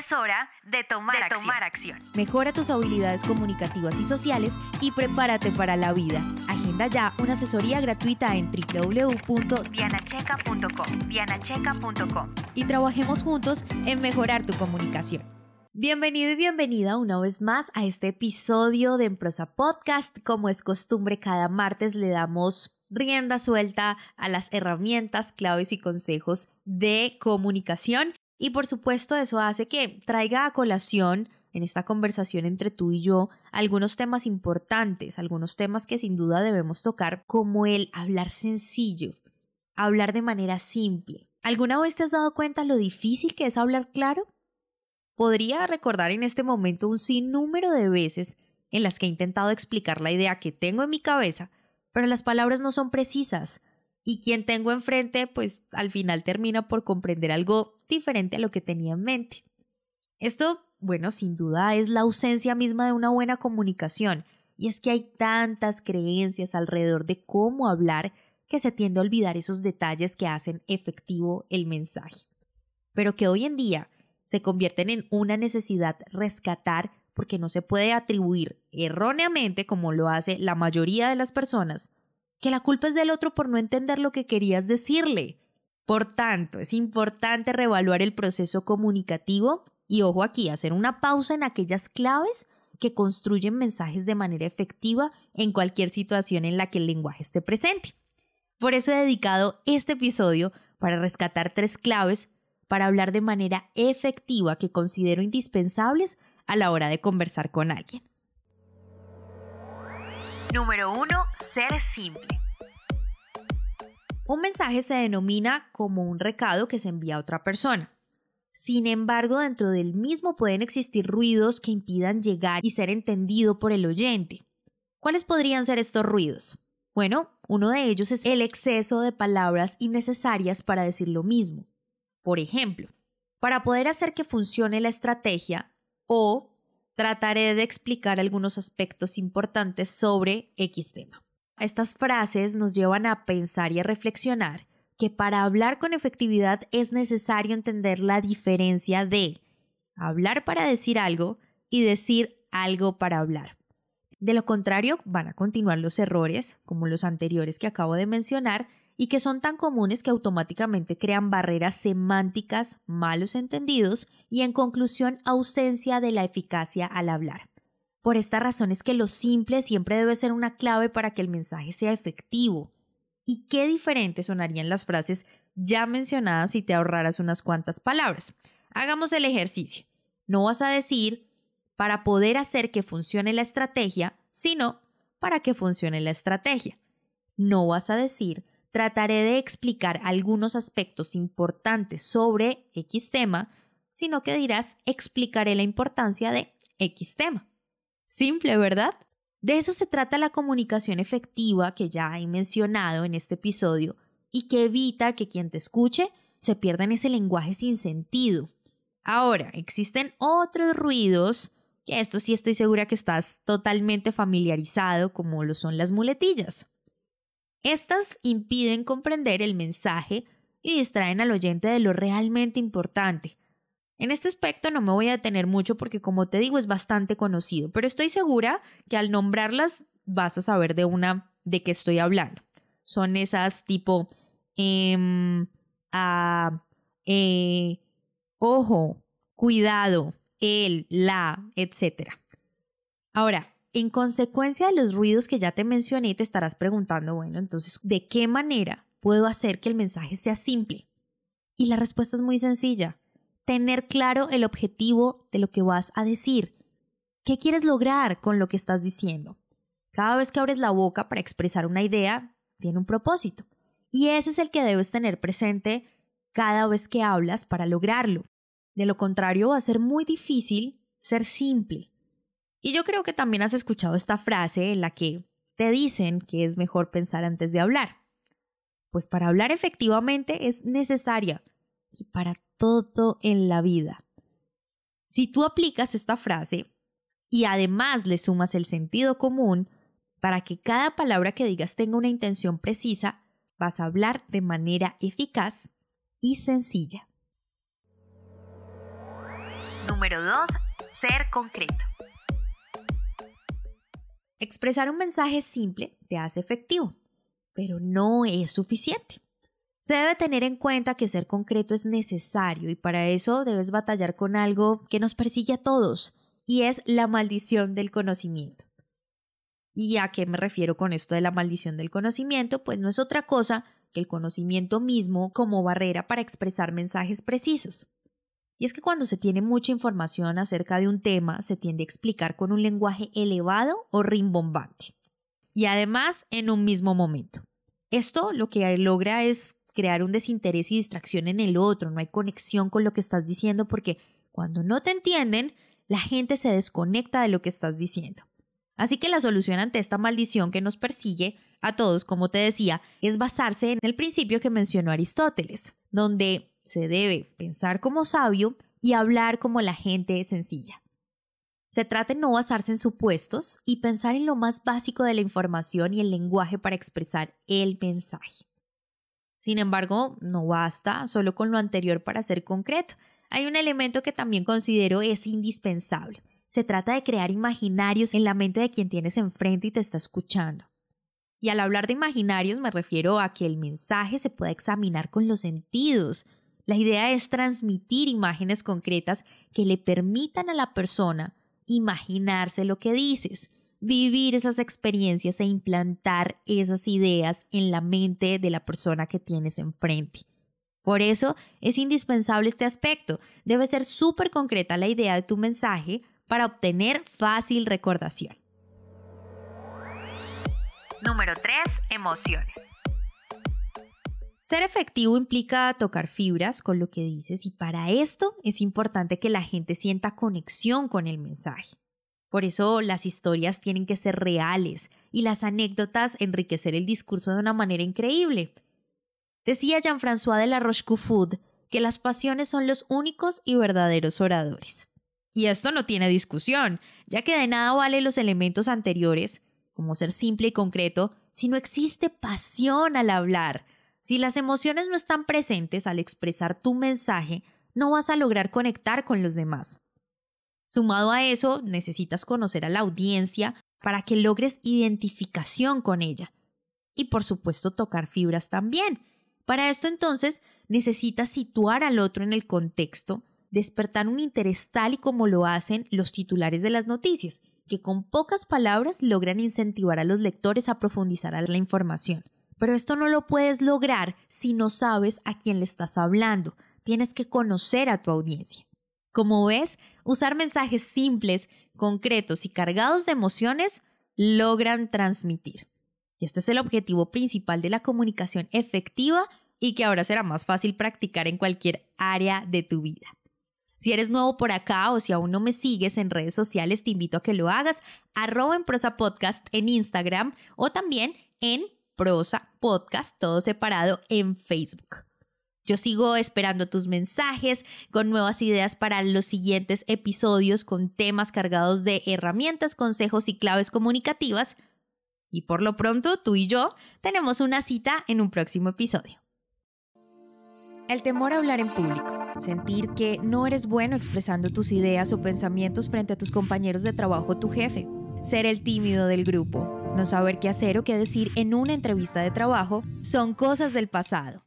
Es hora de tomar, acción. Mejora tus habilidades comunicativas y sociales y prepárate para la vida. Agenda ya una asesoría gratuita en www.dianacheca.com. Dianacheca.com. Y trabajemos juntos en mejorar tu comunicación. Bienvenido y bienvenida una vez más a este episodio de Emprosa Podcast. Como es costumbre, cada martes le damos rienda suelta a las herramientas, claves y consejos de comunicación y por supuesto eso hace que traiga a colación en esta conversación entre tú y yo algunos temas importantes, algunos temas que sin duda debemos tocar, como el hablar sencillo, hablar de manera simple. ¿Alguna vez te has dado cuenta lo difícil que es hablar claro? Podría recordar en este momento un sinnúmero de veces en las que he intentado explicar la idea que tengo en mi cabeza, pero las palabras no son precisas, y quien tengo enfrente, pues al final termina por comprender algo diferente a lo que tenía en mente. Esto, bueno, sin duda es la ausencia misma de una buena comunicación, y es que hay tantas creencias alrededor de cómo hablar que se tiende a olvidar esos detalles que hacen efectivo el mensaje, pero que hoy en día se convierten en una necesidad rescatar porque no se puede atribuir erróneamente, como lo hace la mayoría de las personas, que la culpa es del otro por no entender lo que querías decirle. Por tanto, es importante reevaluar el proceso comunicativo y ojo aquí, hacer una pausa en aquellas claves que construyen mensajes de manera efectiva en cualquier situación en la que el lenguaje esté presente. Por eso he dedicado este episodio para rescatar tres claves para hablar de manera efectiva que considero indispensables a la hora de conversar con alguien. Número 1. Ser simple. Un mensaje se denomina como un recado que se envía a otra persona. Sin embargo, dentro del mismo pueden existir ruidos que impidan llegar y ser entendido por el oyente. ¿Cuáles podrían ser estos ruidos? Bueno, uno de ellos es el exceso de palabras innecesarias para decir lo mismo. Por ejemplo, para poder hacer que funcione la estrategia o trataré de explicar algunos aspectos importantes sobre X tema. Estas frases nos llevan a pensar y a reflexionar que para hablar con efectividad es necesario entender la diferencia de hablar para decir algo y decir algo para hablar. De lo contrario, van a continuar los errores, como los anteriores que acabo de mencionar, y que son tan comunes que automáticamente crean barreras semánticas, malos entendidos y en conclusión ausencia de la eficacia al hablar. Por esta razón es que lo simple siempre debe ser una clave para que el mensaje sea efectivo. ¿Y qué diferente sonarían las frases ya mencionadas si te ahorraras unas cuantas palabras? Hagamos el ejercicio. No vas a decir para poder hacer que funcione la estrategia, sino para que funcione la estrategia. No vas a decir trataré de explicar algunos aspectos importantes sobre X tema, sino que dirás explicaré la importancia de X tema. Simple, ¿verdad? De eso se trata la comunicación efectiva que ya he mencionado en este episodio y que evita que quien te escuche se pierda en ese lenguaje sin sentido. Ahora, existen otros ruidos que esto sí estoy segura que estás totalmente familiarizado, como lo son las muletillas. Estas impiden comprender el mensaje y distraen al oyente de lo realmente importante. En este aspecto no me voy a detener mucho porque como te digo es bastante conocido, pero estoy segura que al nombrarlas vas a saber de una de qué estoy hablando. Son esas tipo a, eh, ojo, cuidado, el, la, etc. Ahora, en consecuencia de los ruidos que ya te mencioné, te estarás preguntando, bueno, entonces, ¿de qué manera puedo hacer que el mensaje sea simple? Y la respuesta es muy sencilla. Tener claro el objetivo de lo que vas a decir. ¿Qué quieres lograr con lo que estás diciendo? Cada vez que abres la boca para expresar una idea, tiene un propósito. Y ese es el que debes tener presente cada vez que hablas para lograrlo. De lo contrario, va a ser muy difícil ser simple. Y yo creo que también has escuchado esta frase en la que te dicen que es mejor pensar antes de hablar. Pues para hablar efectivamente es necesaria y para todo en la vida. Si tú aplicas esta frase y además le sumas el sentido común, para que cada palabra que digas tenga una intención precisa, vas a hablar de manera eficaz y sencilla. Número 2. Ser concreto. Expresar un mensaje simple te hace efectivo, pero no es suficiente. Se debe tener en cuenta que ser concreto es necesario y para eso debes batallar con algo que nos persigue a todos, y es la maldición del conocimiento. ¿Y a qué me refiero con esto de la maldición del conocimiento? Pues no es otra cosa que el conocimiento mismo como barrera para expresar mensajes precisos. Y es que cuando se tiene mucha información acerca de un tema, se tiende a explicar con un lenguaje elevado o rimbombante. Y además en un mismo momento. Esto lo que logra es crear un desinterés y distracción en el otro, no hay conexión con lo que estás diciendo porque cuando no te entienden, la gente se desconecta de lo que estás diciendo. Así que la solución ante esta maldición que nos persigue a todos, como te decía, es basarse en el principio que mencionó Aristóteles, donde se debe pensar como sabio y hablar como la gente sencilla. Se trata de no basarse en supuestos y pensar en lo más básico de la información y el lenguaje para expresar el mensaje. Sin embargo, no basta solo con lo anterior para ser concreto. Hay un elemento que también considero es indispensable se trata de crear imaginarios en la mente de quien tienes enfrente y te está escuchando. Y al hablar de imaginarios me refiero a que el mensaje se pueda examinar con los sentidos. La idea es transmitir imágenes concretas que le permitan a la persona imaginarse lo que dices, vivir esas experiencias e implantar esas ideas en la mente de la persona que tienes enfrente. Por eso es indispensable este aspecto. Debe ser súper concreta la idea de tu mensaje para obtener fácil recordación. Número 3. Emociones. Ser efectivo implica tocar fibras con lo que dices y para esto es importante que la gente sienta conexión con el mensaje. Por eso las historias tienen que ser reales y las anécdotas enriquecer el discurso de una manera increíble. Decía Jean-François de la Rochefoucauld que las pasiones son los únicos y verdaderos oradores. Y esto no tiene discusión, ya que de nada vale los elementos anteriores, como ser simple y concreto, si no existe pasión al hablar. Si las emociones no están presentes al expresar tu mensaje, no vas a lograr conectar con los demás. Sumado a eso, necesitas conocer a la audiencia para que logres identificación con ella. Y por supuesto tocar fibras también. Para esto entonces necesitas situar al otro en el contexto despertar un interés tal y como lo hacen los titulares de las noticias, que con pocas palabras logran incentivar a los lectores a profundizar a la información. Pero esto no lo puedes lograr si no sabes a quién le estás hablando. Tienes que conocer a tu audiencia. Como ves, usar mensajes simples, concretos y cargados de emociones logran transmitir. Y este es el objetivo principal de la comunicación efectiva y que ahora será más fácil practicar en cualquier área de tu vida. Si eres nuevo por acá o si aún no me sigues en redes sociales, te invito a que lo hagas. Arroba en Podcast en Instagram o también en Prosa Podcast, todo separado en Facebook. Yo sigo esperando tus mensajes con nuevas ideas para los siguientes episodios con temas cargados de herramientas, consejos y claves comunicativas. Y por lo pronto, tú y yo tenemos una cita en un próximo episodio. El temor a hablar en público, sentir que no eres bueno expresando tus ideas o pensamientos frente a tus compañeros de trabajo o tu jefe, ser el tímido del grupo, no saber qué hacer o qué decir en una entrevista de trabajo, son cosas del pasado.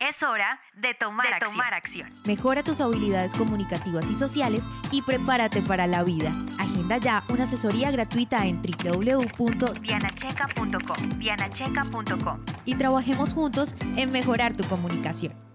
Es hora de tomar, tomar acción. Mejora tus habilidades comunicativas y sociales y prepárate para la vida. Agenda ya una asesoría gratuita en www.dianacheca.com. Dianacheca.com. Y trabajemos juntos en mejorar tu comunicación.